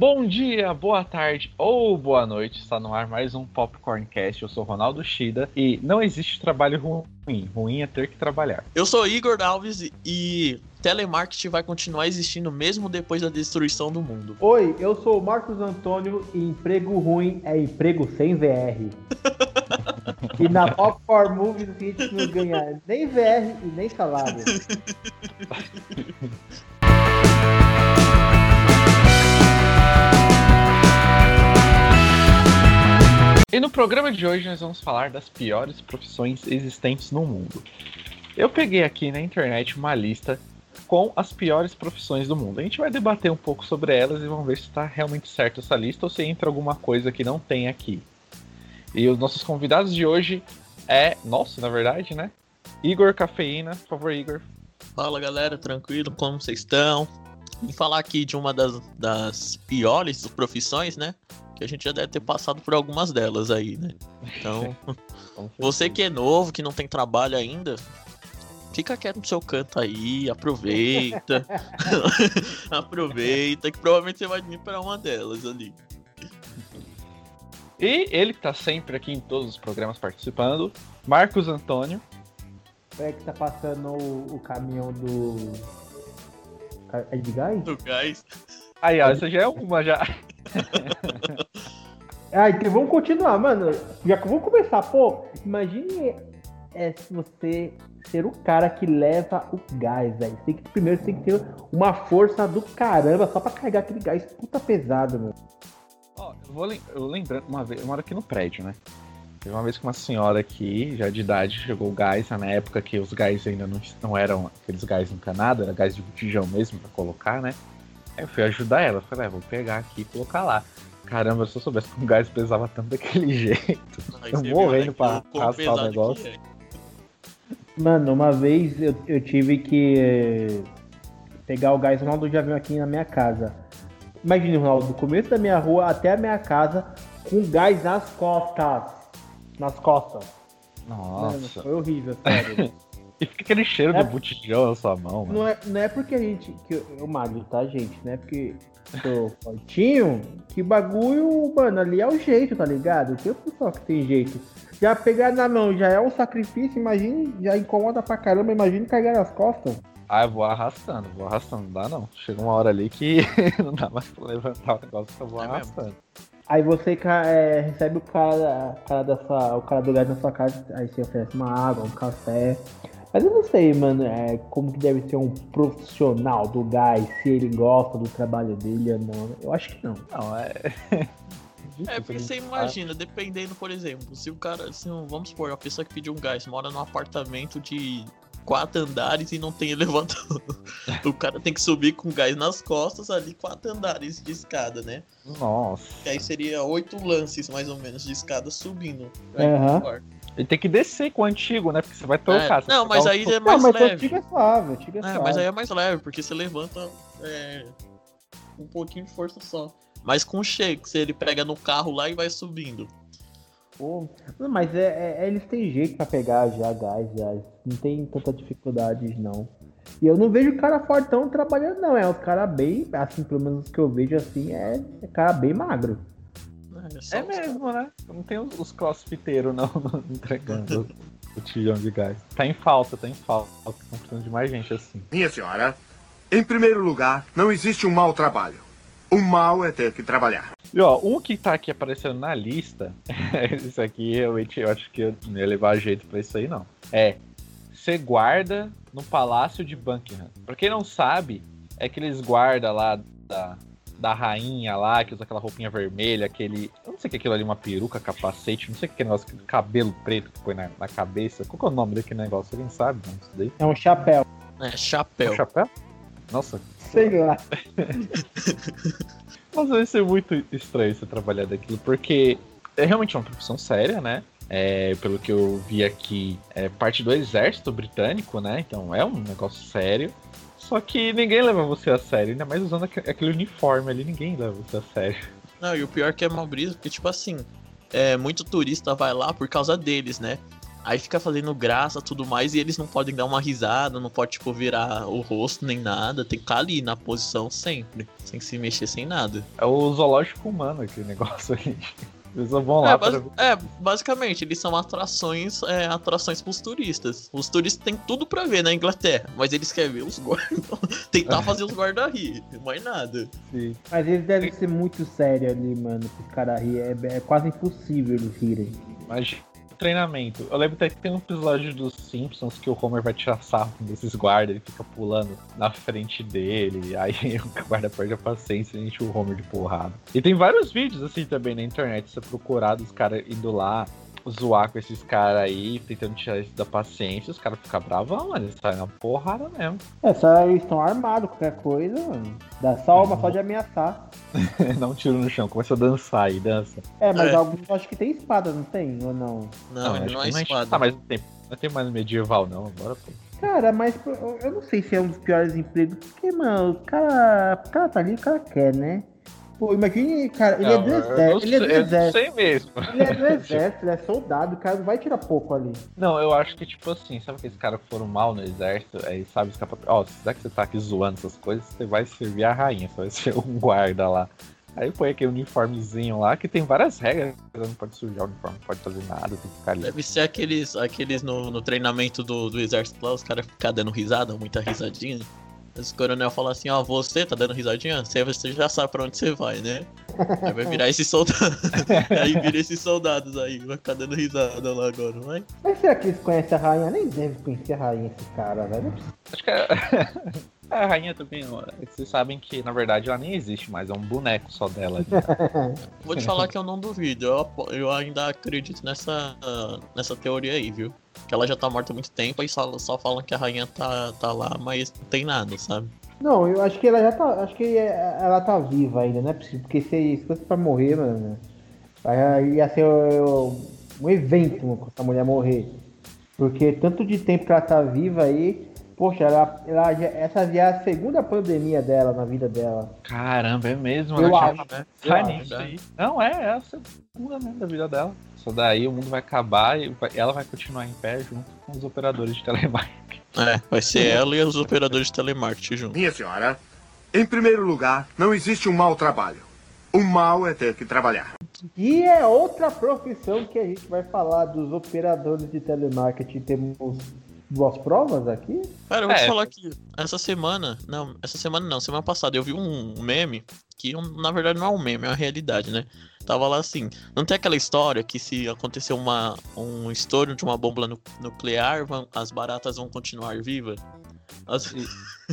Bom dia, boa tarde ou boa noite. Está no ar mais um Popcorncast. Eu sou Ronaldo Shida e não existe trabalho ruim. Ruim é ter que trabalhar. Eu sou Igor Alves e telemarketing vai continuar existindo mesmo depois da destruição do mundo. Oi, eu sou o Marcos Antônio e emprego ruim é emprego sem VR. e na Popcorn Movies a gente não ganha nem VR e nem salário. E no programa de hoje nós vamos falar das piores profissões existentes no mundo. Eu peguei aqui na internet uma lista com as piores profissões do mundo. A gente vai debater um pouco sobre elas e vamos ver se está realmente certo essa lista ou se entra alguma coisa que não tem aqui. E os nossos convidados de hoje é nosso, na verdade, né? Igor Cafeína, por favor, Igor. Fala galera, tranquilo? Como vocês estão? Vim falar aqui de uma das, das piores profissões, né? Que a gente já deve ter passado por algumas delas aí, né? Então, você que é novo, que não tem trabalho ainda, fica quieto no seu canto aí, aproveita. aproveita, que provavelmente você vai vir para uma delas ali. E ele que tá sempre aqui em todos os programas participando, Marcos Antônio. É que tá passando o, o caminhão do. É de gás? Do gás. Aí, ó, essa já é uma já. Ah, então vamos continuar, mano. Já que vamos começar, pô, imagine é, se você ser o cara que leva o gás, velho. Tem que, primeiro tem que ter uma força do caramba só pra carregar aquele gás puta pesado, meu. Ó, eu vou eu lembrando uma vez, eu moro aqui no prédio, né? Teve uma vez que uma senhora aqui, já de idade, chegou o gás, na época que os gás ainda não, não eram aqueles gás encanados, era gás de botijão mesmo pra colocar, né? Aí eu fui ajudar ela. Falei, ah, vou pegar aqui e colocar lá. Caramba, se eu soubesse que o gás pesava tanto daquele jeito. Eu morrendo né, pra raspar o negócio. É. Mano, uma vez eu, eu tive que eh, pegar o gás. O Ronaldo já veio aqui na minha casa. Imagina, Ronaldo, do começo da minha rua até a minha casa, com gás nas costas. Nas costas. Nossa. Mano, foi horrível, sério. E fica aquele cheiro é, do botijão na sua mão, mano. Não é, não é porque a gente. Que eu, eu magro, tá, gente? Não é porque tô fortinho que bagulho, mano, ali é o jeito, tá ligado? Tem o pessoal que tem jeito. Já pegar na mão já é um sacrifício, imagine, já incomoda pra caramba, imagine carregar nas costas. Ah, eu vou arrastando, vou arrastando, não dá não. Chega uma hora ali que não dá mais pra levantar o negócio que eu vou é arrastando. Mesmo. Aí você é, recebe o cara, cara dessa, o cara do gás na sua casa, aí você oferece uma água, um café. Mas eu não sei, mano, é, como que deve ser um profissional do gás, se ele gosta do trabalho dele ou não. Eu acho que não. Não, é. É, porque você imagina, dependendo, por exemplo, se o cara, se, vamos supor, a pessoa que pediu um gás mora num apartamento de quatro andares e não tem elevador. o cara tem que subir com gás nas costas ali, quatro andares de escada, né? Nossa. E aí seria oito lances, mais ou menos, de escada subindo. Uhum. Ele tem que descer com o antigo, né? Porque você vai trocar. É, não, mas aí é mais não, mas leve. O antigo é suave, o antigo é, é suave. Mas aí é mais leve, porque você levanta é, um pouquinho de força só. Mas com o shake, se ele pega no carro lá e vai subindo. Mas é, é, eles têm jeito pra pegar já gás, já. Não tem tanta dificuldade, não. E eu não vejo o cara fortão trabalhando, não. É os caras bem, assim, pelo menos os que eu vejo assim, é, é cara bem magro. É, é mesmo, né? Não tem os crossfiteiros não, não entregando o tijão de gás. Tá em falta, tá em falta. Estão precisando de mais gente assim. Minha senhora, em primeiro lugar, não existe um mau trabalho. O mal é ter que trabalhar. E ó, um que tá aqui aparecendo na lista, isso aqui realmente eu acho que eu não ia levar jeito pra isso aí não. É ser guarda no Palácio de Buckingham. Pra quem não sabe, é aqueles guarda lá da, da rainha lá, que usa aquela roupinha vermelha, aquele. Eu não sei o que é aquilo ali, uma peruca, capacete, não sei o que é negócio, aquele cabelo preto que põe na, na cabeça. Qual que é o nome daquele negócio? Alguém sabe? Não, isso daí? É um chapéu. É, chapéu. É um chapéu? Nossa. Sei lá. Mas vai ser muito estranho você trabalhar daquilo, porque é realmente uma profissão séria, né? É, pelo que eu vi aqui, é parte do exército britânico, né? Então é um negócio sério. Só que ninguém leva você a sério, ainda mais usando aquele uniforme ali, ninguém leva você a sério. Não, e o pior é que é mal brisa, porque, tipo assim, é, muito turista vai lá por causa deles, né? Aí fica fazendo graça tudo mais e eles não podem dar uma risada, não pode, tipo, virar o rosto nem nada. Tem que ficar ali na posição sempre, sem se mexer, sem nada. É o zoológico humano aquele negócio ali. Eles só vão lá É, basi- é, basicamente, eles são atrações, é, atrações pros turistas. Os turistas têm tudo pra ver na Inglaterra, mas eles querem ver os guardas. Tentar fazer os guardas rir, mais nada. Sim. Mas eles devem ser muito sérios ali, mano, pros caras rirem. É, é quase impossível eles rirem. Mas treinamento. Eu lembro até que tem um episódio dos Simpsons que o Homer vai tirar sarro desses guardas, ele fica pulando na frente dele, aí o guarda perde a paciência e enche o Homer de porrada. E tem vários vídeos assim também na internet, você procurar dos caras indo lá zoar com esses caras aí, tentando tirar isso da paciência, os caras ficam bravão, mano, eles saem na porrada mesmo. É, só eles estão armados, qualquer coisa, mano. Dá só uma só de ameaçar. Dá um tiro no chão, começa a dançar e dança. É, mas É. alguns eu acho que tem espada, não tem? Ou não? Não, ele acho não é espada. Ah, mas não tem, não tem mais medieval não, agora pô. Cara, mas eu eu não sei se é um dos piores empregos, porque, mano, o cara, o cara tá ali, o cara quer, né? Pô, imagine, cara, ele é Não, do eu exército, ele é do sei- eu exército. sei mesmo. Ele é do exército, ele é soldado, o cara não vai tirar pouco ali. Não, eu acho que, tipo assim, sabe aqueles caras que foram mal no exército, aí sabe escapar. Ó, já que você tá aqui zoando essas coisas, você vai servir a rainha, você vai ser um guarda lá. Aí põe aquele uniformezinho lá, que tem várias regras, você não pode sujar o uniforme, não pode fazer nada, tem que ficar ali. Deve ser aqueles, aqueles no, no treinamento do, do exército lá, os caras ficam dando risada, muita risadinha. Esse coronel fala assim, ó, você tá dando risadinha? Você, você já sabe pra onde você vai, né? Aí vai virar esses soldados. aí vira esses soldados aí, vai ficar dando risada lá agora, não vai? Mas será que eles conhecem a rainha? Nem deve conhecer a rainha esse cara, velho. Acho que a, a rainha também, é vocês sabem que, na verdade, ela nem existe mais, é um boneco só dela. ali. Vou te falar que eu não duvido, eu, eu ainda acredito nessa, nessa teoria aí, viu? Que ela já tá morta há muito tempo e só, só falam que a rainha tá, tá lá, mas não tem nada, sabe? Não, eu acho que ela já tá. Acho que ela tá viva ainda, é possível. Porque se, se fosse pra morrer, mano, aí ia ser um, um evento com essa mulher morrer. Porque tanto de tempo que ela tá viva aí, poxa, ela, ela já- essa já é a segunda pandemia dela na vida dela. Caramba, é mesmo, Eu ela acho, tinha né? Sai Eu nisso acho. aí. Não, é, é a segunda mesmo da vida dela. Só daí o mundo vai acabar e ela vai continuar em pé junto com os operadores de telemarketing. É, vai ser ela e os operadores de telemarketing junto. Minha senhora, em primeiro lugar, não existe um mau trabalho. O mal é ter que trabalhar. E é outra profissão que a gente vai falar dos operadores de telemarketing. Temos duas provas aqui. Cara, eu vou te É. falar que essa semana, não, essa semana não, semana passada eu vi um meme que na verdade não é um meme, é uma realidade, né? Tava lá assim, não tem aquela história que se acontecer uma, um estouro de uma bomba nu- nuclear, vão- as baratas vão continuar vivas? As-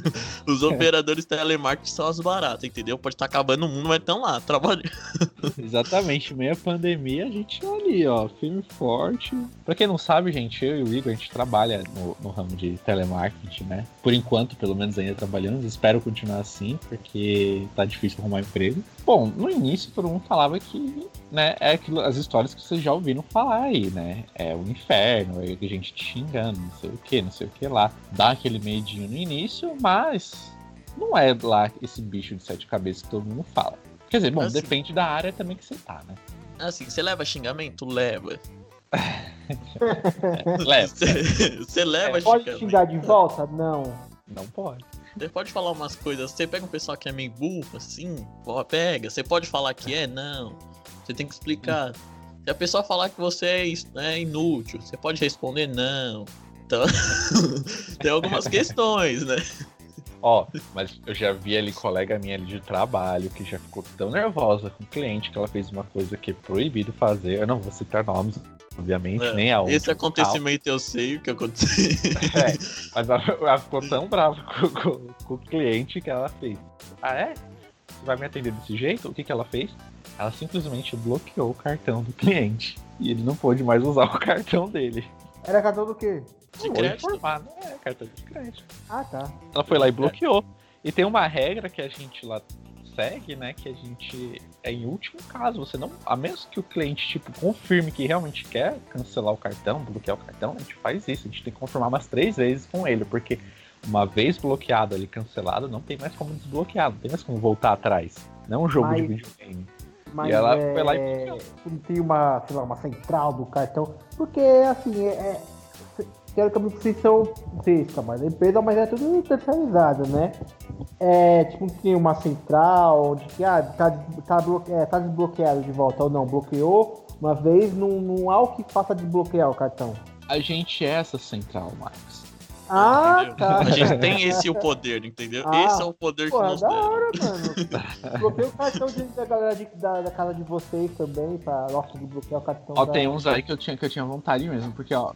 Os operadores telemarketing são as baratas, entendeu? Pode estar acabando o mundo, mas estão lá, trabalhando. Exatamente, meia pandemia, a gente tá ali, ó, firme forte. Pra quem não sabe, gente, eu e o Igor, a gente trabalha no, no ramo de telemarketing, né? Por enquanto, pelo menos ainda trabalhamos, espero continuar assim, porque tá difícil arrumar emprego. Bom, no início todo mundo falava que, né, é aquilo, as histórias que vocês já ouviram falar aí, né? É o inferno, é a gente te xingando, não sei o que, não sei o que lá. Dá aquele medinho no início, mas não é lá esse bicho de sete cabeças que todo mundo fala. Quer dizer, bom, Assim. depende da área também que você tá, né? Assim, você leva xingamento? Leva. Leva. Você, leva Pode xingamento. xingar de volta? Não. Não pode. Você pode falar umas coisas, você pega um pessoal que é meio burro, assim, ó, pega. Você pode falar que é, não. Você tem que explicar. Se a pessoa falar que você é, is- é inútil, você pode responder não. Então, tem algumas questões, né? Ó, mas eu já vi ali colega minha ali de trabalho que já ficou tão nervosa com o cliente que ela fez uma coisa que é proibido fazer. Eu não vou citar nomes, obviamente, É, nem aonde. Esse acontecimento eu sei o que aconteceu. É, mas ela, ela ficou tão brava com, com- com o cliente que ela fez. Ah, é? Você vai me atender desse jeito? O que, que ela fez? Ela simplesmente bloqueou o cartão do cliente. E ele não pôde mais usar o cartão dele. Era cartão do quê? De crédito. É, cartão de crédito. Ah, tá. Ela foi lá e bloqueou. E tem uma regra que a gente lá segue, né? Que a gente. É em último caso, você não. A menos que o cliente, tipo, confirme que realmente quer cancelar o cartão, bloquear o cartão, a gente faz isso. A gente tem que confirmar umas três vezes com ele, porque uma vez bloqueado ali, cancelado, não tem mais como desbloquear, não tem mais como voltar atrás. Não é um jogo de Mas- videogame. Mas E ela é, foi lá e não tem uma, sei lá, uma central do cartão. Porque, assim, é, é, teoricamente vocês são. Vocês trabalham na empresa, mas é tudo terceirizado, né? É, tipo, tem uma central onde que ah, tá, tá, é, tá desbloqueado de volta ou não, bloqueou uma vez, não, não há o que faça desbloquear o cartão. A gente é essa central, Marcos. Ah, entendeu? tá. A gente tem esse o poder, entendeu? Ah, esse é o poder Pô, que é nos da deram. hora, mano. Bloqueei o cartão de- da galera de- da, da casa de vocês também, pra nossa, de bloquear o cartão. Ó, da- tem uns aí que eu tinha que eu tinha vontade mesmo, porque ó,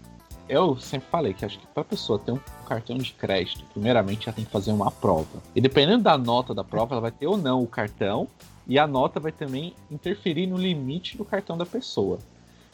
eu sempre falei que acho que pra pessoa ter um cartão de crédito, primeiramente ela tem que fazer uma prova. E dependendo da nota da prova, ela vai ter ou não o cartão, e a nota vai também interferir no limite do cartão da pessoa.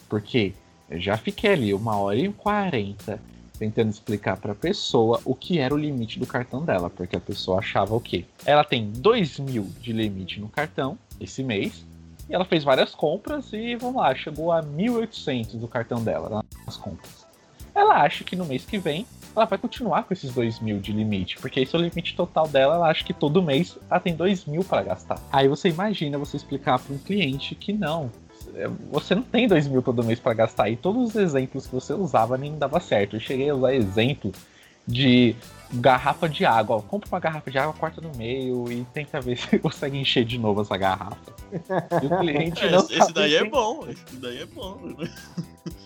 Porque eu já fiquei ali uma hora e quarenta tentando explicar pra pessoa o que era o limite do cartão dela, porque a pessoa achava o quê? Ela tem 2 mil de limite no cartão esse mês, e ela fez várias compras e, vamos lá, chegou a 1.800 do cartão dela nas compras. Ela acha que no mês que vem ela vai continuar com esses 2 mil de limite, porque esse é o limite total dela. Ela acha que todo mês ela tem 2 mil para gastar. Aí você imagina você explicar para um cliente que não. É, Você não tem 2 mil todo mês para gastar. E todos os exemplos que você usava nem dava certo. Eu cheguei a usar exemplo de garrafa de água. Compra uma garrafa de água, corta no meio e tenta ver se consegue encher de novo essa garrafa. E o cliente É, não esse, esse daí é bom, esse daí é bom.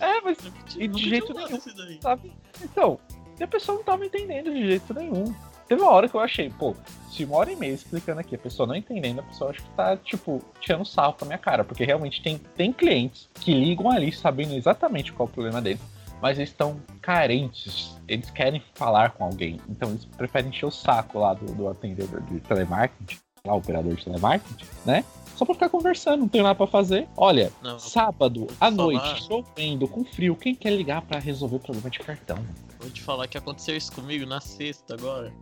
É, mas E de jeito nenhum. Sabe? Então, e a pessoa não tava entendendo de jeito nenhum. Teve uma hora que eu achei, pô, se uma hora e meia explicando aqui, a pessoa não entendendo, a pessoa acho que tá, tipo, tirando sarro com a minha cara, porque realmente tem, tem clientes que ligam ali sabendo exatamente qual é o problema deles, mas eles estão carentes, eles querem falar com alguém, então eles preferem encher o saco lá do, do atendedor de telemarketing, lá, o operador de telemarketing, né? Só pra ficar conversando, não tem nada pra fazer. Olha, Não, sábado à te noite, chovendo, com frio, quem quer ligar pra resolver problema de cartão? Vou te falar que aconteceu isso comigo na sexta agora.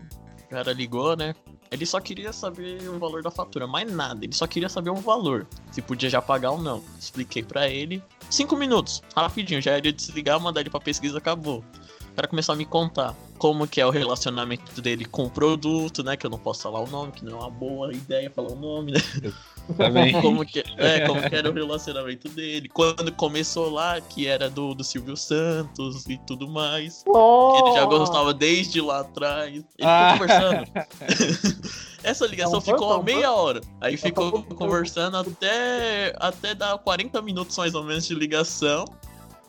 O cara ligou, né? Ele só queria saber o valor da fatura, mais nada. Ele só queria saber o valor, se podia já pagar ou não. Expliquei pra ele. Cinco minutos, rapidinho, já ia desligar, mandar ele pra pesquisa, acabou. O cara começou a me contar como que é o relacionamento dele com o produto, né? Que eu não posso falar o nome, que não é uma boa ideia falar o nome, né? Também. como que, é, como que era o relacionamento dele. Quando começou lá, que era do, do Silvio Santos e tudo mais. Que ele já gostava desde lá atrás. Ele Ah. ficou conversando. Essa ligação Então, ficou então, meia hora. Aí ficou conversando até, até dar 40 minutos mais ou menos de ligação.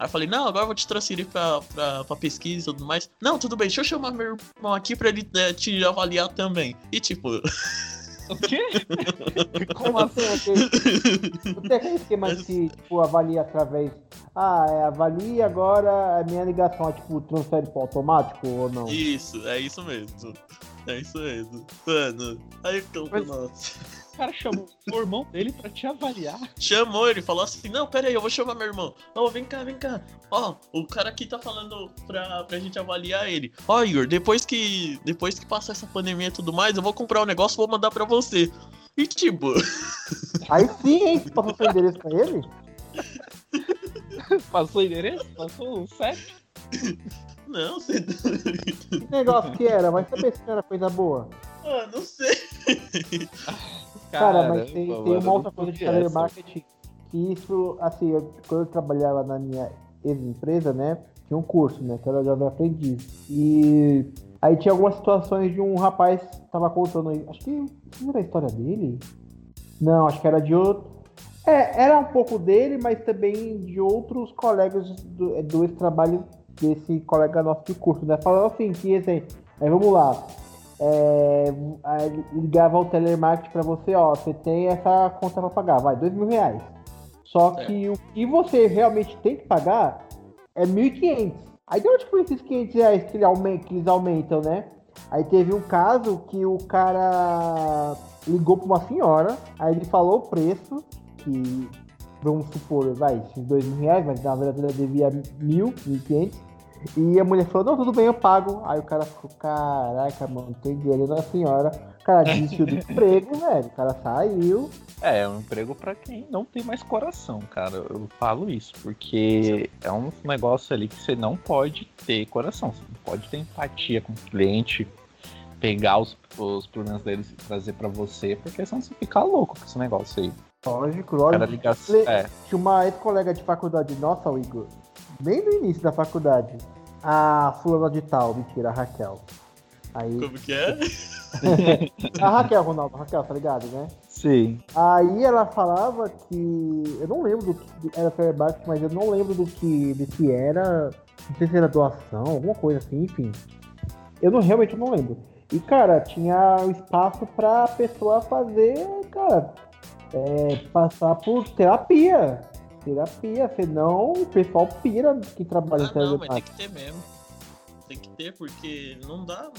Aí eu falei, não, agora eu vou te transferir pra, pra, pra pesquisa e tudo mais. Não, tudo bem, deixa eu chamar meu irmão aqui pra ele né, te avaliar também. E tipo, O quê? Como assim? Não tem aquele esquema de que, tipo, avalia através. Ah, é, avalie agora a minha ligação, é, tipo, transfere pro automático ou não? isso, é isso mesmo. É isso mesmo. Mano, aí eu Mas- nossa. O cara chamou o irmão dele pra te avaliar. chamou ele, falou assim: Não, pera aí, eu vou chamar meu irmão. Ó, vem cá, vem cá. Ó, o cara aqui tá falando pra, pra gente avaliar ele. Ó, Igor, depois que, depois que passar essa pandemia e tudo mais, eu vou comprar um negócio e vou mandar pra você. E tipo, Aí sim, hein? Você passou seu endereço pra ele? Passou o endereço? Passou o CEP? não, você. Que negócio que era? Vai saber se era coisa boa. Ah, não sei. Cara, mas tem, Caramba, tem mano, uma outra coisa de podia essa. telemarketing que isso, assim, eu- quando eu trabalhava na minha ex-empresa, né, tinha um curso, né, que era jovem aprendiz. E aí tinha algumas situações de um rapaz que tava contando aí, acho que não era a história dele? Não, acho que era de outro. É, era um pouco dele, mas também de outros colegas do, do trabalho desse colega nosso de curso, né? Falando assim, que assim, aí vamos lá. É, ligava o telemarketing pra você, ó, você tem essa conta pra pagar, vai, dois mil reais. Só que o que você realmente tem que pagar é 1.500. Aí de onde foi esses 500 reais que, ele aumenta, que eles aumentam, né? Aí teve um caso que o cara ligou pra uma senhora, aí ele falou o preço, que vamos supor, vai, esses dois mil reais, mas na verdade ele devia mil, mil e quinhentos. E a mulher falou, não, tudo bem, eu pago. Aí o cara ficou, caraca, mano, tem dinheiro da senhora. O cara desistiu do emprego, velho. O cara saiu. É, é um emprego pra quem não tem mais coração, cara. Eu falo isso, porque é um negócio ali que você não pode ter coração. Você não pode ter empatia com o cliente, pegar os, os problemas deles e trazer pra você, porque senão você fica louco com esse negócio aí. Lógico, lógico. Cada ligação. É. Tinha uma ex-colega de faculdade nossa, o Igor, bem no início da faculdade. A fulana de tal, mentira, a Raquel. Aí. Como que é? A Raquel, Ronaldo, a Raquel, tá ligado, né? Sim. Aí ela falava que. Eu não lembro do que era Fairback, mas eu não lembro do que, do que era. Não sei se era doação, alguma coisa assim, enfim. Eu não, realmente não lembro. E, cara, tinha espaço pra pessoa fazer, cara, é, passar por terapia. Terapia, senão o pessoal pira que trabalha em Ah, não, mas tem que ter mesmo. Tem que ter, porque não dá, mano.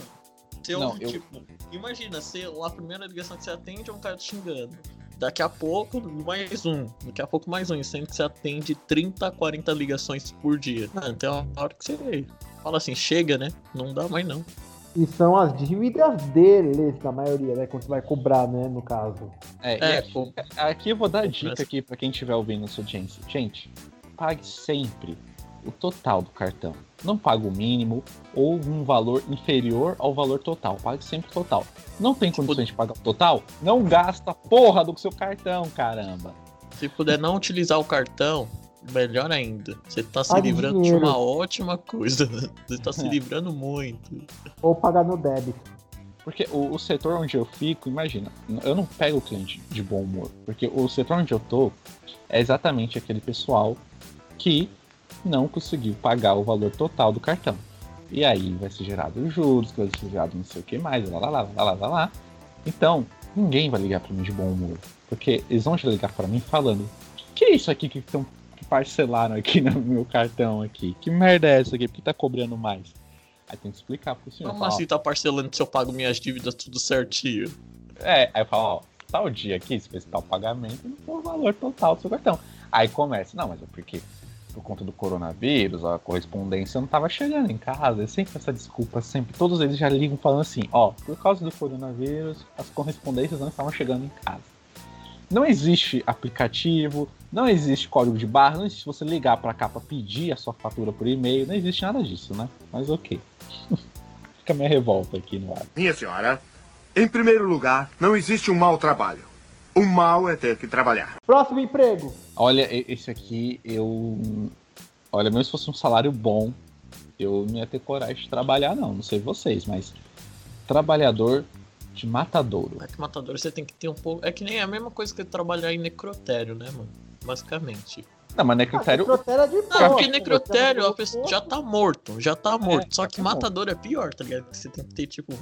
Você Não, ouve, eu- tipo, imagina, você, a primeira ligação que você atende é um cara te xingando. Daqui a pouco, mais um. Daqui a pouco, mais um. Sendo que você atende 30, 40 ligações por dia. Mano, tem uma hora que você fala assim, chega, né? Não dá mais não. E são as dívidas deles, na maioria, né? Quando você vai cobrar, né, no caso. É, É, aqui, aqui eu vou dar a dica aqui pra quem estiver ouvindo essa audiência. Gente, pague sempre o total do cartão. Não pague o mínimo ou um valor inferior ao valor total. Pague sempre o total. Não tem condições de pagar o total? Não gasta porra do seu cartão, caramba. Se puder não utilizar o cartão, melhor ainda. Você tá se livrando dinheiro. de uma ótima coisa. né? Você tá se livrando muito. Ou pagar no débito. Porque o, o setor onde eu fico, imagina, eu não pego o cliente de bom humor. Porque o setor onde eu tô é exatamente aquele pessoal que não conseguiu pagar o valor total do cartão. E aí vai ser gerado os juros, vai ser gerado não sei o que mais, lá lá lá lá lá lá lá. Então, ninguém vai ligar pra mim de bom humor. Porque eles vão já ligar pra mim falando: que é isso aqui que, tão, que parcelaram aqui no meu cartão aqui? Que merda é essa aqui? Por que tá cobrando mais? Aí tem que explicar pro senhor. Como assim tá parcelando se eu pago minhas dívidas tudo certinho? É, aí eu falo, ó, tal dia aqui, se fez tal pagamento, não foi o valor total do seu cartão. Aí começa, não, mas é porque por conta do coronavírus, a correspondência não tava chegando em casa. É sempre essa desculpa, sempre. Todos eles já ligam falando assim, ó, por causa do coronavírus, as correspondências não estavam chegando em casa. Não existe aplicativo, não existe código de barra, não existe você ligar pra cá pra pedir a sua fatura por e-mail, não existe nada disso, né? Mas ok. Fica a minha revolta aqui no ar. Minha senhora, em primeiro lugar, não existe um mau trabalho. O mal é ter que trabalhar. Próximo emprego. Olha, esse aqui eu. Olha, mesmo se fosse um salário bom, eu não ia ter coragem de trabalhar, não. Não sei vocês, mas. Trabalhador de matadouro. É que matador você tem que ter um pouco. É que nem a mesma coisa que trabalhar em necrotério, né, mano? Basicamente. Não, mas Ah, necrotério. necrotério é de Não, porque necrotério a você pessoa já tá morto, já tá morto. Só que tá matador é pior, tá ligado? Você tem que ter, tipo.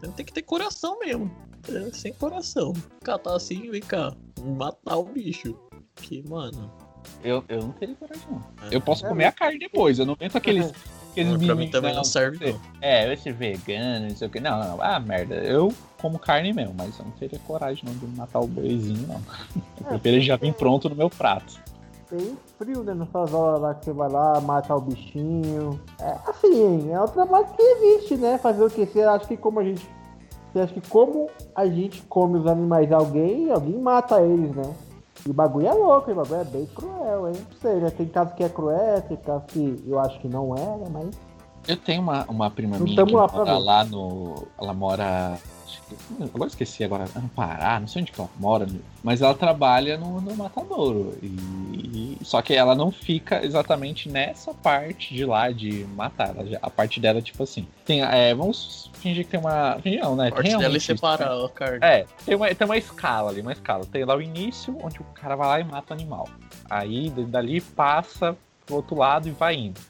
Você tem que ter coração mesmo. É, sem coração. Catar assim, vem cá. Matar o bicho. Que, mano. Eu, eu não teria coragem, não. é- Eu posso É comer a carne depois. Eu não entro aqueles. aqueles Pra mim também não serve, você- não. É, esse vegano, não sei o que. Não, não. Ah, merda. Eu como carne mesmo, mas eu não teria coragem não de matar o boizinho, não. Eu prefiro ele já vir pronto no meu prato. Bem frio, né? Nessas horas lá que você vai lá, matar o bichinho. É assim, é um trabalho que existe, né? Fazer o quê? Você acha que como a gente. Você acha que como a gente come os animais alguém, alguém mata eles, né? E o bagulho é louco, o bagulho é bem cruel, hein? Não sei, né? Tem casos que é cruel, tem casos que eu acho que não é, né? Mas. Eu tenho uma, uma prima Não minha que lá mora lá no. Ela mora. Agora esqueci agora, é no Pará, não sei onde que ela mora, mas ela trabalha no, no Matadouro. E, e- só que ela não fica exatamente nessa parte de lá de matar. Ela a parte dela tipo assim. Tem, é, vamos fingir que tem uma. Fingir não, né? A parte dela é separar né? a carne. É, tem uma, tem uma escala ali, uma escala. Tem lá o início, onde o cara vai lá e mata o animal. Aí dali passa pro outro lado e vai indo.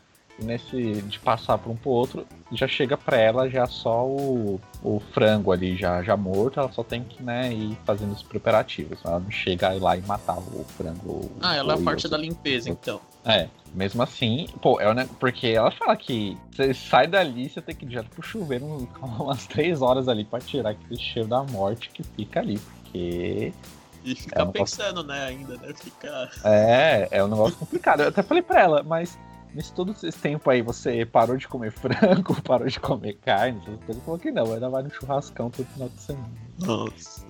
Nesse de passar para um pro outro, já chega pra ela já só o, o frango ali já, já morto, ela só tem que né, ir fazendo os preparativos. Ela não chega lá e matar o frango. Ah, ela é a parte da limpeza, então. é, mesmo assim, pô, é ne- porque ela fala que você sai dali, você tem que ir direto pro chuveiro um- umas três horas ali pra tirar aquele cheiro da morte que fica ali, porque E fica É, pensando, né, ainda, né? Fica. é, é um negócio complicado. Eu até falei pra ela, mas nesse todo esse tempo aí você parou de comer frango, parou de comer carne, essas coisas, falou que não, ainda vai no churrascão todo final de semana. Nossa.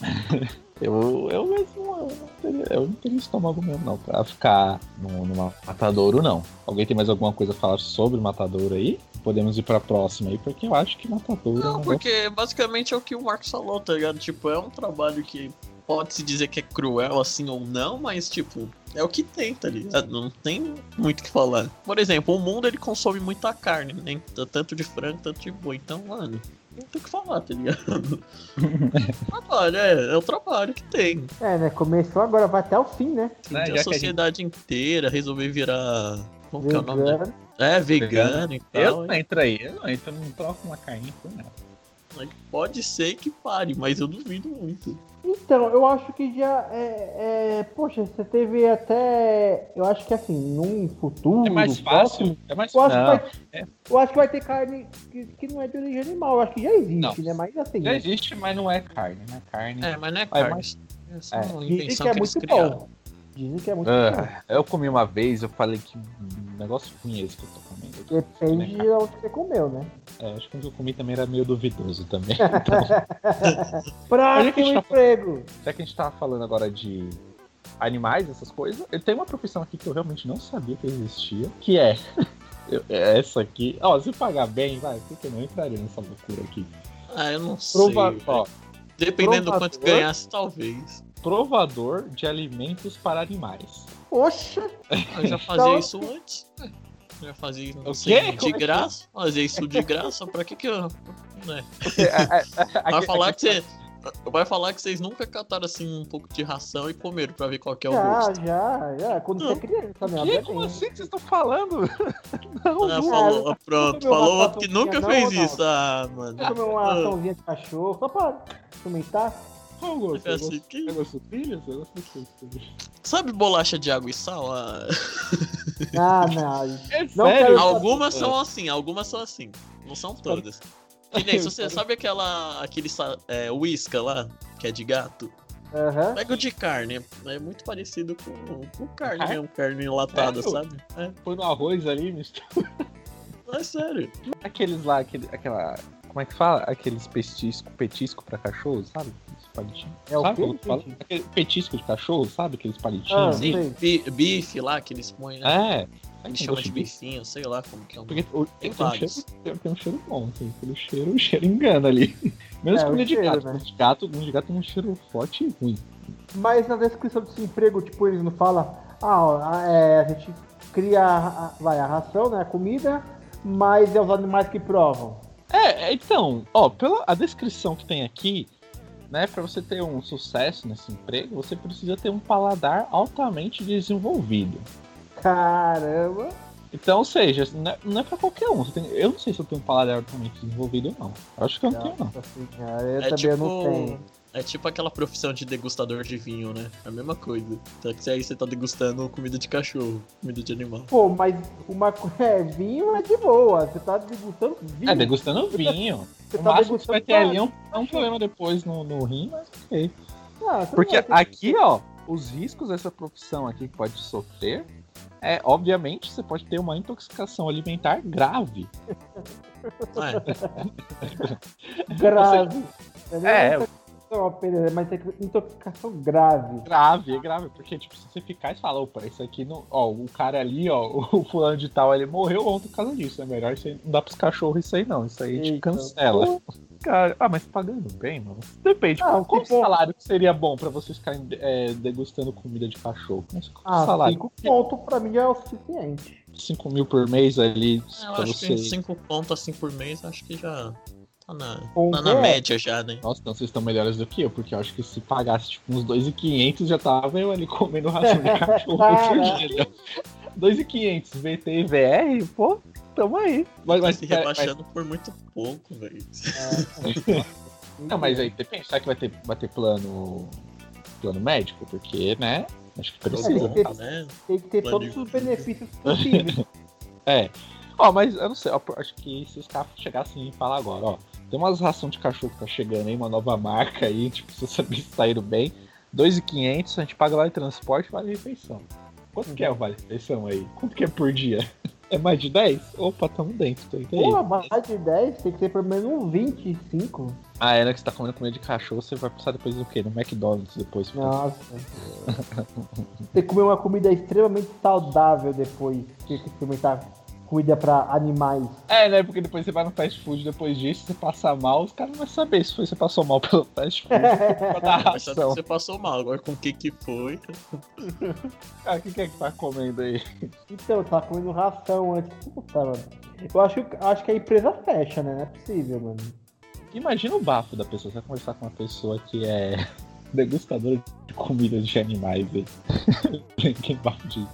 Eu, eu mesmo eu não, teria, eu não teria estômago mesmo, não, pra ficar no, numa matadouro, não. Alguém tem mais alguma coisa a falar sobre matadouro aí? Podemos ir pra próxima aí, porque eu acho que matadouro é Não, porque basicamente é o que o Marcos falou, tá ligado? Tipo, é um trabalho que pode se dizer que é cruel assim ou não, mas tipo, é o que tem, tá ligado? Não tem muito o que falar. Por exemplo, o mundo ele consome muita carne, né? Tanto de frango, tanto de boi. Então, mano, não tem o que falar, tá ligado? trabalho, é, é o trabalho que tem. É, né? Começou agora, vai até o fim, né? Né, a sociedade gente... inteira resolver virar. Como que é o nome? Né? É, vegano, vegano e tal. Eu não entro aí, eu não entro, não troco uma carne por nada. Pode ser que pare, mas eu duvido muito. Então, eu acho que já é, é, Poxa, você teve até. Eu acho que assim, num futuro. É mais fácil. Próximo, é mais eu, acho vai, é. eu acho que vai ter carne que, que, não é de origem animal. Eu acho que já existe, não. né? Mas assim. Já existe, mas não é carne, né? Carne. É, mas não é carne. Mais... É, é. Que é muito bom. Dizem que é muito bom. Eu comi uma vez, eu falei que negócio ruim é esse que eu tô comendo. Depende de onde você comeu, né? É, acho que o que eu comi também era meio duvidoso também. Então... Próximo tá emprego! Tá... Já que a gente tava falando agora de animais, essas coisas, eu tenho uma profissão aqui que eu realmente não sabia que existia, que é, é essa aqui. Ó, se pagar bem, vai, por que não entraria nessa loucura aqui? Ah, eu não Prova... sei. Ó, Dependendo provador... do quanto ganhasse, talvez. Provador de alimentos para animais. Poxa! Eu já fazia então... isso antes. Eu fazia isso de graça. Fazer isso de graça? Pra que que eu. Né? Vai falar que você. Vai falar que vocês nunca cataram assim um pouco de ração e comeram pra ver qual que é o já, gosto. Já, já, Quando você é criança, né? Que? Como assim que vocês estão falando? Não, ah, não. Falou, pronto, falou outro que nunca não, fez não. isso. Ah, mano. Você comeu uma raçãozinha de cachorro, só pra comentar. Qual gosto? É assim, que... gosto de Sabe bolacha de água e sal? Ah, ah não. É não sério? Algumas são assim, algumas são assim. Não são todas. Que nem, se você sabe aquela. aquele é, whisca lá, que é de gato? Uhum. Pega o de carne, é muito parecido com, com carne é? mesmo, carne enlatada, sabe? É. Põe no arroz ali, mistura. É sério. Aqueles lá, aquele, aquela. Como é que fala? Aqueles petisco, petisco pra cachorro, sabe? palitinhos. É sabe o quê? Aquele petisco de cachorro, sabe? Aqueles palitinhos. Ah, bife lá que eles põem, né? É. Eles chamam de bifinho, sei lá como que é. Porque tem, tem, um cheiro, tem um cheiro bom, assim. Aquele cheiro, o cheiro engana ali. Menos é, comida de cheiro, gato. Né? De gato, de gato tem um cheiro forte e ruim. Mas na descrição desse emprego, tipo, eles não falam, ah, é, a gente cria a, vai, a ração, né, a comida, mas é os animais que provam. É, então, ó, pela a descrição que tem aqui, né, para você ter um sucesso nesse emprego, você precisa ter um paladar altamente desenvolvido. Caramba! Então, ou seja, não é, não é pra qualquer um. Tem, eu não sei se eu tenho um paladar altamente desenvolvido ou não. Eu acho que eu não, tenho, não. eu é também tipo, não tenho. É tipo aquela profissão de degustador de vinho, né? É a mesma coisa. Então que aí você tá degustando comida de cachorro, comida de animal. Pô, mas uma é, vinho é de boa. Você tá degustando vinho. É, degustando vinho. Você o tá máximo que vai ter ali é um, é um problema depois no, no rim, mas ok. Ah, Porque aqui, ó, os riscos dessa profissão aqui que pode sofrer é, obviamente, você pode ter uma intoxicação alimentar grave. É. grave. É, mas tem intoxicação grave. Grave, é grave, porque tipo, se você ficar e falar, opa, isso aqui não. Ó, o cara ali, ó, o fulano de tal, ele morreu ontem por causa disso. É melhor isso aí, não dá pros cachorros isso aí, não. Isso aí te cancela. Cara, ah, mas pagando bem, mano. Depende. Ah, qual tipo... salário seria bom pra vocês ficarem é, degustando comida de cachorro? Mas qual ah, salário? Cinco pontos pra mim já é o suficiente. 5 mil por mês ali. Eu acho você... que 5 pontos assim por mês, acho que já Tá na, tá na média já, né? Nossa, então vocês estão melhores do que eu, porque eu acho que se pagasse tipo uns 2,500 já tava eu ali comendo ração de cachorro por dia. 2,500 VT e VR, pô, tamo aí. Mas, mas se rebaixando mas... por muito pouco, velho. É. Não, mas aí depende, será que vai ter, vai ter plano, plano médico? Porque, né? Acho que precisa. É, tem, que ter, né? tem que ter todos os benefícios possíveis. é. Ó, mas eu não sei, ó, acho que se os caras chegassem e falar agora, ó, tem umas ração de cachorro que tá chegando aí, uma nova marca aí, tipo, se você saber se tá indo bem. 2,500, a gente paga lá de transporte vale refeição. Quanto que é o vale refeição aí? Quanto que é por dia? É mais de 10? Opa, tamo dentro. Tô aí. Pô, mais de 10? Tem que ser pelo menos uns 25. Ah, né? Que você tá comendo comida de cachorro, você vai passar depois do quê? No McDonald's depois. Nossa. tem que comer uma comida extremamente saudável depois. Tem que experimentar cuida pra animais. É, né? Porque depois você vai no fast food, depois disso, você passa mal, os caras não vão saber se foi você passou mal pelo fast food que ração. você passou mal, agora com o que que foi. Ah, o que, que é que tá comendo aí? Então, tá comendo ração antes. Puta, mano. Eu acho, acho que a empresa fecha, né? Não é possível, mano. Imagina o bafo da pessoa, você vai conversar com uma pessoa que é degustadora de comida de animais aí. Aquele bafo de.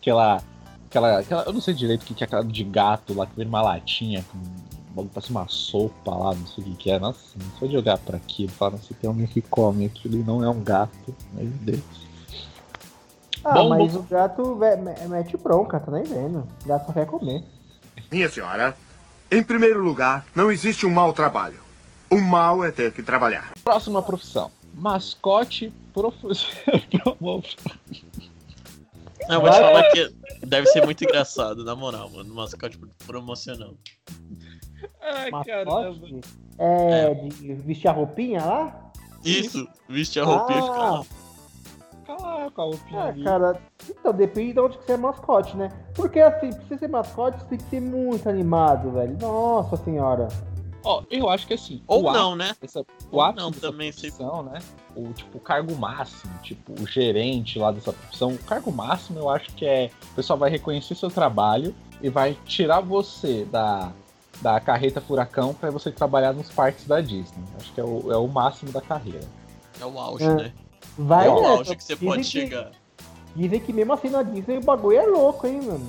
Aquela, aquela, aquela. Eu não sei direito o que que é aquela de gato lá que vem numa latinha com. bagulho, Parece uma sopa lá, não sei o que que é. Nossa, não foi jogar pra aquilo. Falaram se tem alguém que come aquilo e não é um gato. Meu Deus. Ah, Bom, mas bom. o gato mete bronca, tá nem vendo. O gato só quer comer. Minha senhora, em primeiro lugar, não existe um mau trabalho. O mal é ter que trabalhar. Próxima profissão. Mascote profu... Não, eu vou te Vai. falar que deve ser muito engraçado, na moral, mano. Mascote promocional. Ai, caramba. Mascote? É, de vestir a roupinha lá? Isso, viste a roupinha e fica Ah, lá. Caraca, a roupinha Ah, cara, então depende de onde que você é mascote, né? Porque assim, pra você ser mascote, você tem que ser muito animado, velho. Nossa senhora. Ó, eu acho que assim. Ou o não, né? Essa, o ápice não, dessa também, profissão, né? O tipo o cargo máximo, tipo o gerente lá dessa profissão, o cargo máximo eu acho que é o pessoal vai reconhecer seu trabalho e vai tirar você da, da carreta furacão pra você trabalhar nos parques da Disney. Acho que é o, é o máximo da carreira. É o auge, É. né? Vai É o nessa. auge que você pode que- chegar. Dizem que mesmo assim na Disney o bagulho é louco, hein, mano.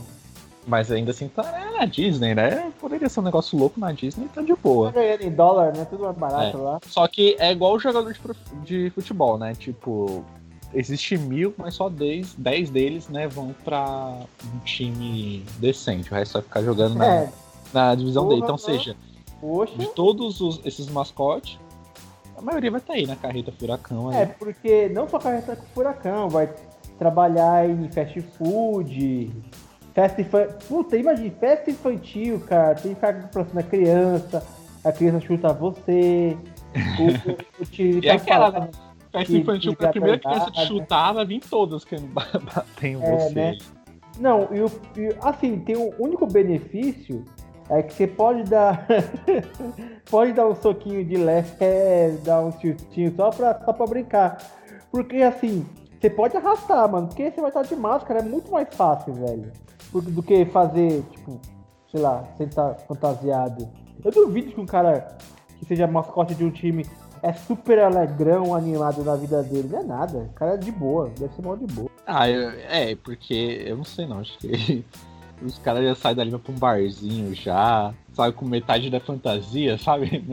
Mas ainda assim tá é na Disney, né? Poderia ser um negócio louco na Disney, tá de Tá boa. ganhando em dólar, né? Tudo mais barato lá. Só que é igual o jogador de, de futebol, né? Tipo, existe mil, mas só 10, 10 deles, né, vão pra um time decente. O resto vai ficar jogando na, É, na divisão Porra, dele. Então, né? seja, poxa. de todos os- esses mascotes, a maioria vai estar aí na carreta furacão. Aí. É, porque não só carreta furacão, vai trabalhar em fast food, festa infantil. Puta, imagina, festa infantil, cara. Tem que ficar aproximando a criança, a criança chuta você. O, o, o tio E aquela, falando- Festa infantil, que pra primeira já tá criança te idade, chutar, vai vir todas querendo ba- bater em É, você. né? Não, e, o, e, assim, tem um único benefício é que você pode dar. pode dar um soquinho de leve, dar um chutinho só pra, só pra brincar. Porque assim, você pode arrastar, mano. Porque você vai estar de máscara, é muito mais fácil, velho. Do, que fazer, tipo, sei lá, sentar fantasiado. Eu duvido que um cara que seja mascote de um time é super alegrão, animado na vida dele. Não é nada. O cara é de boa, deve ser mal de boa. Ah, eu- é, porque eu não sei não, acho que os caras já saem dali pra um barzinho já, sai com metade da fantasia, sabe?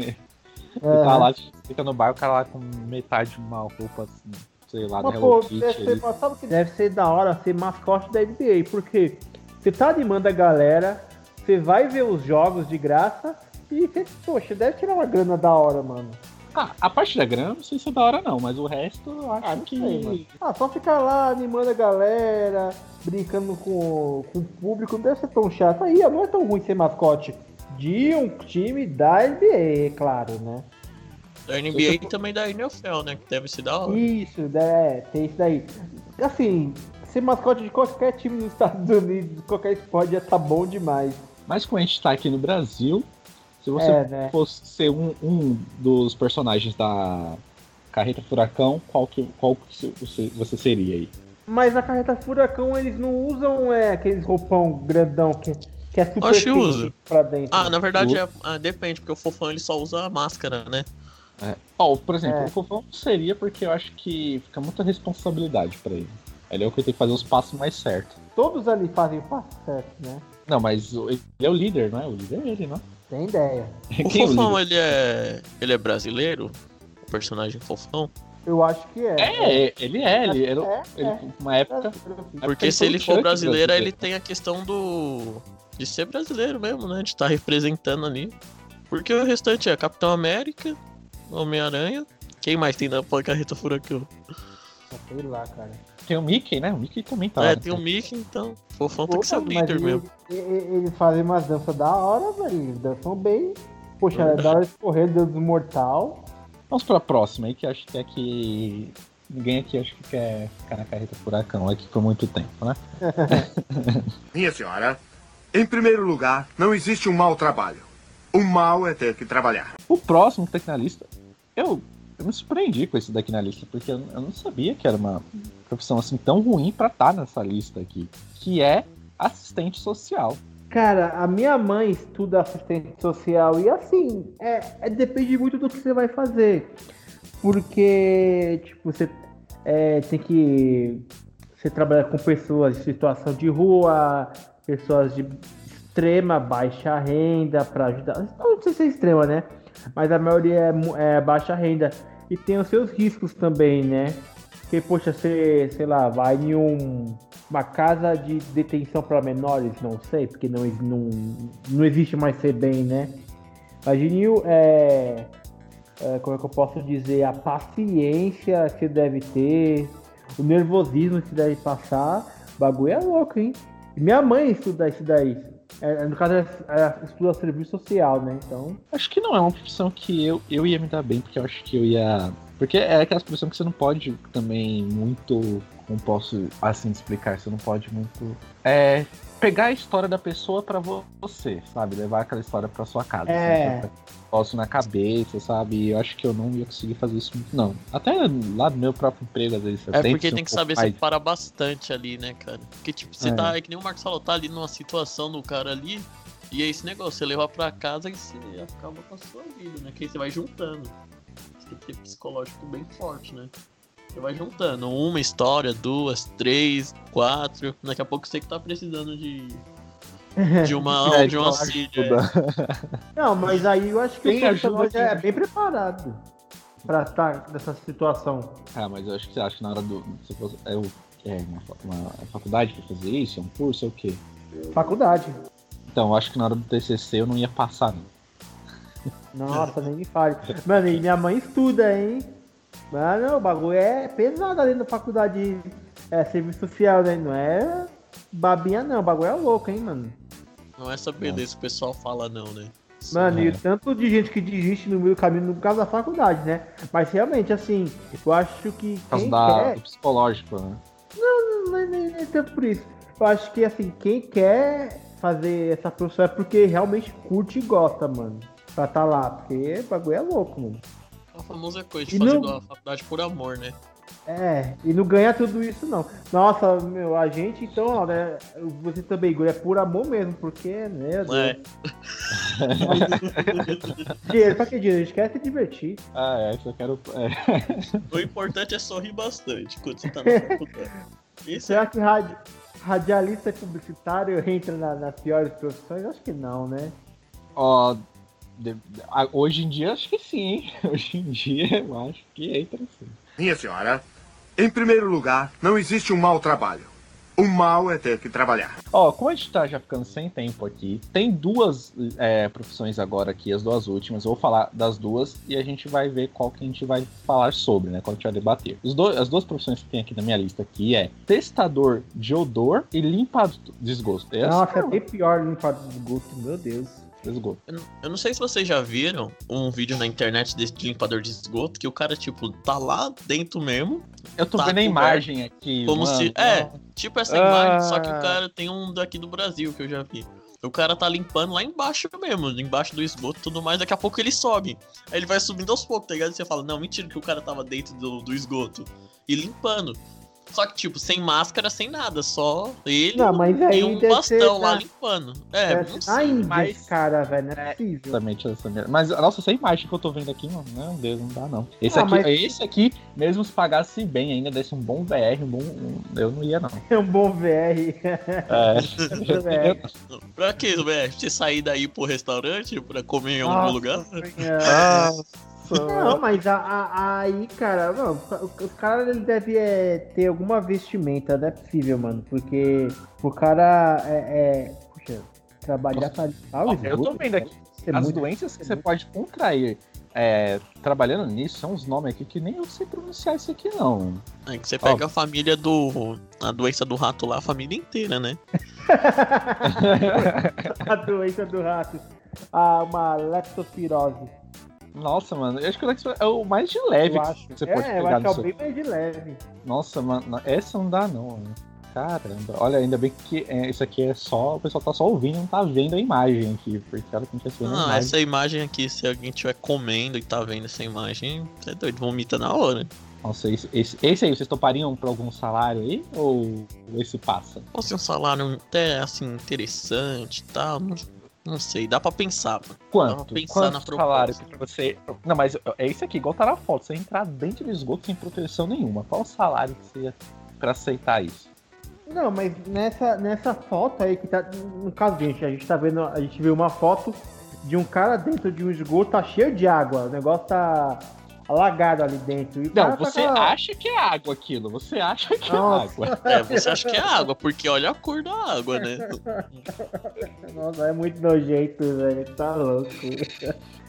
Você tá lá, fica no bar, o cara lá com metade de uma roupa assim, sei lá, Mas, pô, deve ser, sabe o que deve ser da hora ser mascote da NBA? Porque você tá animando a galera, você vai ver os jogos de graça e você, poxa, deve tirar uma grana da hora, mano. Ah, a parte da grana, não sei se é da hora não, mas o resto eu acho Ah, que... sei. Ah, só ficar lá animando a galera, brincando com, com o público, não deve ser tão chato. Aí ó, não é tão ruim ser mascote de um time da NBA, é claro, né? Da NBA e também da NFL, né? Que deve ser da hora. Isso, é, tem isso daí. Assim, ser mascote de qualquer time dos Estados Unidos, qualquer esporte já tá bom demais. Mas como a gente tá aqui no Brasil, se você É, né? fosse ser um, um dos personagens da Carreta Furacão, qual que, qual que você, você seria aí? Mas na carreta furacão eles não usam é, aqueles roupão grandão que, que é super Acho que quente usa. pra dentro. Ah, na verdade, é, ah, depende, porque o fofão ele só usa a máscara, né? Ó, por exemplo, É. o Fofão seria porque eu acho que fica muita responsabilidade pra ele. Ele é o que tem que fazer os passos mais certos. Todos ali fazem o passo certo, né? Não, mas ele é o líder, não é? O líder é ele, não? Tem ideia. O Quem é o fofão, ele é. Ele é brasileiro? O personagem fofão? Eu acho que é. É, ele é, ele era. É, ele, é. Uma época. Porque se ele for brasileiro, brasileiro. ele tem a questão do. de ser brasileiro mesmo, né? De estar representando ali. Porque o restante é Capitão América, Homem-Aranha. Quem mais tem na carreta furacão? Sei lá, cara. Tem o Mickey, né? O Mickey também tá. lá, é, né? tem o Mickey, então. Fofão tem que ser o líder mesmo. ele- Eles fazem umas danças da hora, velho. Eles dançam bem. Poxa, é da hora de correr, Deus do Mortal. Vamos pra próxima aí, que acho que é que. Ninguém aqui acho que quer ficar na carreta furacão aqui por muito tempo, né? Minha senhora, Em primeiro lugar, não existe um mau trabalho. O mal é ter que trabalhar. O próximo que tá aqui na lista, eu, eu me surpreendi com esse daqui na lista, porque eu, eu não sabia que era uma profissão assim tão ruim pra estar nessa lista aqui, que é assistente social. Cara, a minha mãe estuda assistente social e assim, é, é- depende muito do que você vai fazer. Porque, tipo, você é, tem que. Você trabalha com pessoas em situação de rua, pessoas de extrema baixa renda para ajudar. Não sei se é extrema, né? Mas a maioria é, é baixa renda. E tem os seus riscos também, né? Porque, poxa, você, sei lá, vai em um, uma casa de detenção para menores, não sei, porque não, não, não existe mais ser bem, né? Imagine é, é, como é que eu posso dizer, a paciência que deve ter, o nervosismo que deve passar, o bagulho é louco, hein? Minha mãe estuda isso daí. É, no caso, ela, ela estuda serviço social, né? Então, Acho que não é uma profissão que eu, eu ia me dar bem, porque eu acho que eu ia. Porque é aquela profissão que você não pode também muito. Como posso assim explicar? Você não pode muito. É. Pegar a história da pessoa pra vo- você, sabe? Levar aquela história pra sua casa. É. Assim, posso na cabeça, sabe? Eu acho que eu não ia conseguir fazer isso muito, não. Até lá do meu próprio emprego, às vezes. É porque tem um que saber mais- separar bastante ali, né, cara? Porque, tipo, você É. tá, é que nem o Marcos falou, tá ali numa situação do cara ali, e é esse negócio, você levar pra casa e você acaba com a sua vida, né? Que aí você vai juntando. Você tem que ter psicológico bem forte, né? Você vai juntando uma história, duas, três, quatro. Daqui a pouco você que tá precisando de, de uma É, de um então, auxílio. é. ajuda. Não, mas aí eu acho que Tem o já é bem preparado pra estar nessa situação. Ah, mas eu acho que você acha que na hora do. Se fosse, é, é uma, uma faculdade pra fazer isso? É um curso? É o quê? Faculdade. Então, eu acho que na hora do TCC eu não ia passar, não. Nossa, nem me fale. Mano, e minha mãe estuda, hein? Mano, o bagulho é pesado ali na faculdade. É serviço social, né? Não é babinha, não. O bagulho é louco, hein, mano? Não é essa beleza que o pessoal fala, não, né? Mano, e É. o tanto de gente que desiste no meio do caminho no caso da faculdade, né? Mas realmente, assim, eu acho que Por causa quem da, quer... do psicológico, né? Não é nem, nem tanto por isso. Eu acho que, assim, quem quer fazer essa profissão é porque realmente curte e gosta, mano. Pra tá lá, porque o bagulho é louco, mano. A famosa coisa de E fazer não- a faculdade por amor, né? É, e não ganha tudo isso, não. Nossa, meu, a gente, então, ó, né, você também, Igor, é por amor mesmo, porque, Deus. É. Dinheiro, pra que dinheiro? A gente quer se divertir. Ah, é, eu quero. é. O importante é sorrir bastante quando você tá na faculdade. Isso é Será que radi- radialista publicitário entra na- nas piores profissões? Acho que não, né? Ó, a- hoje em dia acho que sim, hein? Hoje em dia eu acho que entra sim. Minha senhora, em primeiro lugar, não existe um mau trabalho. O mal é ter que trabalhar. Ó, como a gente tá já ficando sem tempo aqui, tem duas é, profissões agora aqui, as duas últimas. Eu vou falar das duas e a gente vai ver qual que a gente vai falar sobre, né? Qual a gente vai debater. Os dois, as duas profissões que tem aqui na minha lista aqui é testador de odor e limpa de esgoto. Essa Nossa, é é bem pior limpar de esgoto, meu Deus. Esgoto. Eu não- Eu não sei se vocês já viram um vídeo na internet desse limpador de esgoto que o cara, tipo, tá lá dentro mesmo. Eu tô Tá vendo a imagem aqui. Como mano. se. É, tipo essa Ah. imagem, só que o cara tem um daqui do Brasil que eu já vi. O cara tá limpando lá embaixo mesmo, embaixo do esgoto e tudo mais, daqui a pouco ele sobe. Aí ele vai subindo aos poucos, tá ligado? E você fala, não, mentira que o cara tava dentro do, do esgoto. E limpando. Só que, tipo, sem máscara, sem nada, só ele Não, mas aí e um bastão lá na- limpando. É, não sei. Índia, mas- esse cara, velho, não é possível. Exatamente essa mesma. Mas, nossa, essa imagem que eu tô vendo aqui, mano, meu Deus, não dá não. Esse, Ah, aqui, mas- esse aqui, mesmo se pagasse bem ainda, desse um bom VR, um bom. eu não ia, não. É um bom VR. É. VR. Pra quê, velho? Você sair daí pro restaurante pra comer em algum Nossa lugar? Não, mas a- a- aí, cara, não, o, o cara ele deve é, ter alguma vestimenta, não é possível, mano. Porque o cara é. é puxa, trabalhar pra limpar o Ó, eu tô vendo aqui. ser As muito- doenças que você pode contrair é, trabalhando nisso são uns nomes aqui que nem eu sei pronunciar isso aqui, não. É que você pega a família do. A doença do rato lá, a família inteira, né? a doença do rato. Ah, uma leptospirose. Nossa, mano, eu acho que o Alex é o mais de leve Eu que acho. você pode é, eu acho que é o bem mais de leve. Nossa, mano, essa não dá, não. mano. Caramba, olha, ainda bem que é, isso aqui é só. O pessoal tá só ouvindo, não tá vendo a imagem aqui. Porque ela tem que ver a Não, imagem. essa imagem aqui, se alguém estiver comendo e tá vendo essa imagem, você é doido, vomita na hora. Nossa, esse, esse, esse aí, vocês topariam pra algum salário aí? Ou esse passa? Fosse um salário até assim, interessante e tal. Não, sei, dá pra pensar. Quanto? Vamos pensar Quanto na salário proposta. pra você. Não, mas é isso aqui, igual tá na foto. Você entrar dentro do esgoto sem proteção nenhuma. Qual o salário que você ia pra aceitar isso? Não, mas nessa, nessa foto aí que tá. No caso, gente, a gente tá vendo. A gente viu uma foto de um cara dentro de um esgoto, tá cheio de água. O negócio tá alagado ali dentro. E Não, tá você a- acha que é água aquilo. Você acha que Nossa. é água. É, você acha que é água, porque olha a cor da água, né? Nossa, é muito nojento, velho. Tá louco.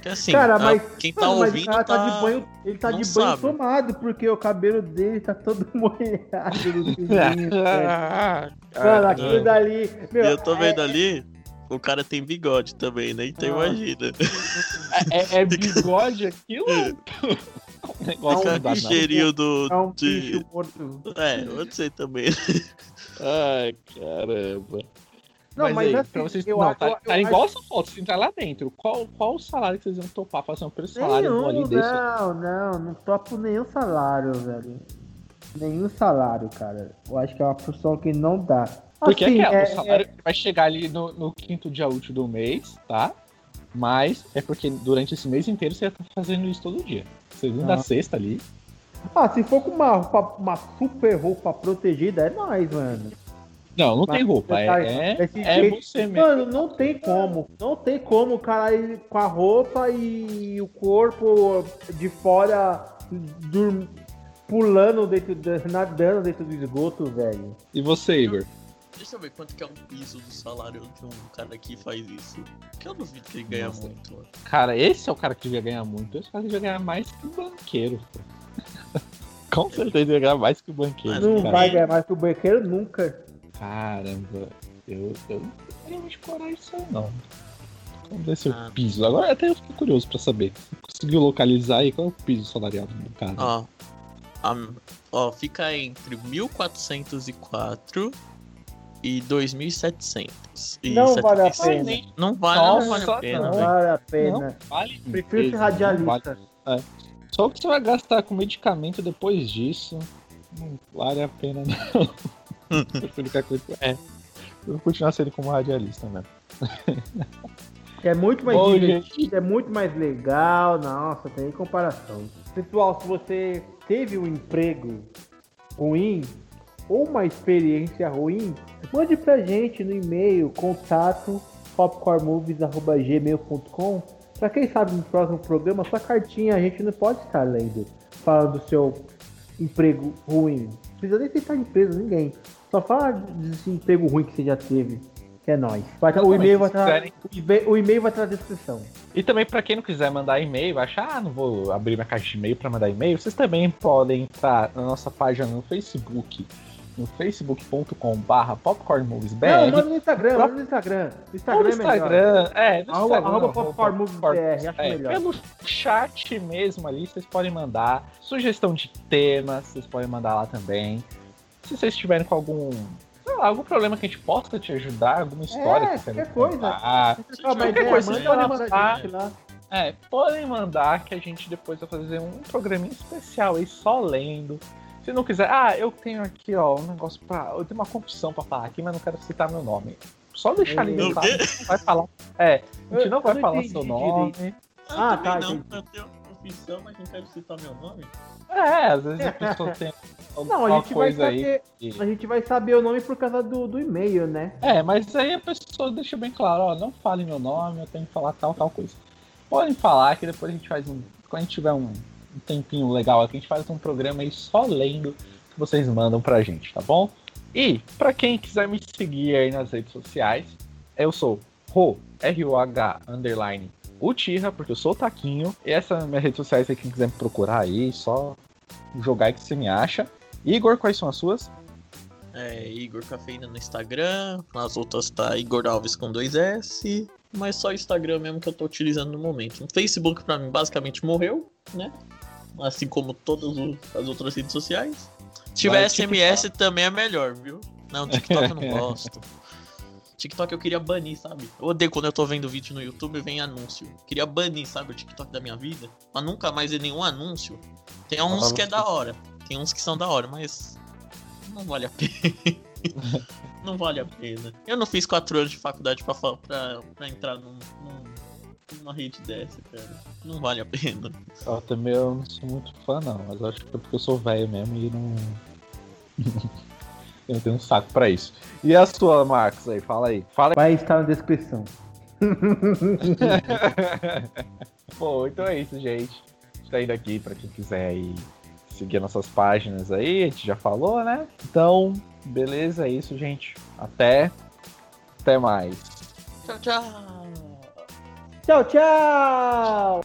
Assim, Cara, mas- quem tá Mano, ouvindo o cara tá. tá de banho. Ele tá não de banho sabe. tomado, porque o cabelo dele tá todo molhado no pinguinho, velho. Mano, Mano, aquilo dali. Meu, eu tô é- vendo ali, o cara tem bigode também, né? Então Ah. imagina. É, é bigode aquilo? O negócio Não, não dá, o não. cheirinho do. É um de- bicho morto. É, eu sei também. Ai, caramba. Não, mas aí, assim, pra vocês, eu não, tá, eu- tá igual essa foto, se entrar lá dentro, qual, qual o salário que vocês iam topar? Fazer um preço salário bom ali desse? não, não, não topo nenhum salário, velho. Nenhum salário, cara. Eu acho que é uma função que não dá. Porque Assim, é aquela, é- o salário vai chegar ali no, no quinto dia útil do mês, tá? Mas é porque durante esse mês inteiro você tá fazendo isso todo dia. Segunda Ah. a sexta ali. Ah, se for com uma, uma super roupa protegida, é nóis, mano. Não, não Mas tem roupa. tá- É, é, é jeito- você mesmo. Mano, não tem como. Não tem como o cara ir com a roupa e o corpo de fora dur- pulando dentro, da- nadando dentro do esgoto, velho. E você, Igor? Deixa eu ver quanto que é um piso do salário de um cara que faz isso. Que eu duvido que ele ganha Nossa. muito. mano. Cara, esse é o cara que devia ganhar muito. Esse cara devia ganhar mais que o banqueiro. Com certeza devia ganhar mais que o banqueiro. Mas Não cara. vai ganhar mais que o banqueiro nunca. Caramba, eu, eu não tenho explorar isso aí, não. Vamos ver se Ah. o piso. Agora até eu fiquei curioso pra saber. Conseguiu localizar aí qual é o piso salarial do cara? Ó, a- ó, fica entre 1404 e 2700. E Não vale a 76. pena. Não vale, Nossa, não vale a pena, não. Vale a Não pena. vale Prefiro ser radialista. vale. Só o que você vai gastar com medicamento depois disso. Não vale a pena, não. Prefiro ficar com- É. Eu vou continuar sendo como radialista mesmo. Que é muito mais Bom, é muito mais legal. Nossa, tem comparação. Pessoal, se você teve um emprego ruim ou uma experiência ruim, mande pra gente no e-mail contato popcornmovies.gmail.com Pra quem sabe no próximo programa, sua cartinha a gente não pode estar lendo falando do seu emprego ruim. Não precisa nem citar empresa, ninguém. Só fala desse emprego ruim que você já teve. Que é nóis. Vai tá- o e-mail vai estar. O e-mail- vai estar na descrição. E também pra quem não quiser mandar e-mail, achar, ah, não vou abrir minha caixa de e-mail pra mandar e-mail, vocês também podem entrar na nossa página no Facebook, no facebook.com/barra popcornmoviesbr. Não, manda no Instagram, manda no Instagram. No Instagram no é. Instagram, é, no Arroba- Instagram, arroba popcornmoviesbr, acho é, melhor. Pelo chat mesmo ali, vocês podem mandar sugestão de temas, vocês podem mandar lá também. Se vocês estiverem com algum, lá, algum problema que a gente possa te ajudar, alguma história É, que você qualquer coisa. contar, Se Qualquer ideia, coisa, manda podem mandar. lá. É, podem mandar que a gente depois vai fazer um programinha especial aí, só lendo. Se não quiser, ah, eu tenho aqui, ó, um negócio pra. Eu tenho uma confissão pra falar aqui, mas não quero citar meu nome. Só deixar ali claro. gente não vai falar. É, a gente Eu- não vai eu falar seu direito. nome. Eu Ah, tá, não. entendi. Eu tenho profissão, mas não quero citar meu nome. É, às vezes a pessoa tem alguma Não, a gente vai coisa aí. saber. que- A gente vai saber o nome por causa do, do e-mail, né? É, mas aí a pessoa deixa bem claro, ó, não fale meu nome, eu tenho que falar tal, tal coisa. Podem falar que depois a gente faz um. Quando a gente tiver um, um tempinho legal aqui, a gente faz um programa aí só lendo que vocês mandam pra gente, tá bom? E, pra quem quiser me seguir aí nas redes sociais, eu sou Ro, R-O-H, underline, Utirra, porque eu sou o Taquinho. E essas são minhas redes sociais aí, quem quiser me procurar aí, só jogar aí que você me acha. Igor, quais são as suas? É Igor Cafeína no Instagram. Nas outras tá Igor Alves com dois S. Mas só o Instagram mesmo que eu tô utilizando no momento. O Facebook pra mim basicamente morreu, né? Assim como todas as outras redes sociais. Se tiver Vai, tipo, SMS também é melhor, viu? Não, TikTok eu não gosto. TikTok eu queria banir, sabe? Eu odeio quando eu tô vendo vídeo no YouTube e vem anúncio. Queria banir, sabe, o TikTok da minha vida. Pra nunca mais ver nenhum anúncio. Tem uns que é da hora. Tem uns que são da hora, mas. Não vale a pena. não vale a pena. Eu não fiz quatro anos de faculdade pra, pra, pra entrar num, num, numa rede dessa, cara. Não vale a pena. Eu também eu não sou muito fã, não. Mas acho que é porque eu sou velho mesmo e não. eu não tenho um saco pra isso. E a sua, Marcos, aí? Fala aí. Fala aí. Vai estar na descrição. Bom, então é isso, gente. Está indo aqui pra quem quiser aí seguir nossas páginas aí, a gente já falou, né? Então, beleza, é isso, gente. Até. Até mais. Tchau, tchau. Tchau, tchau!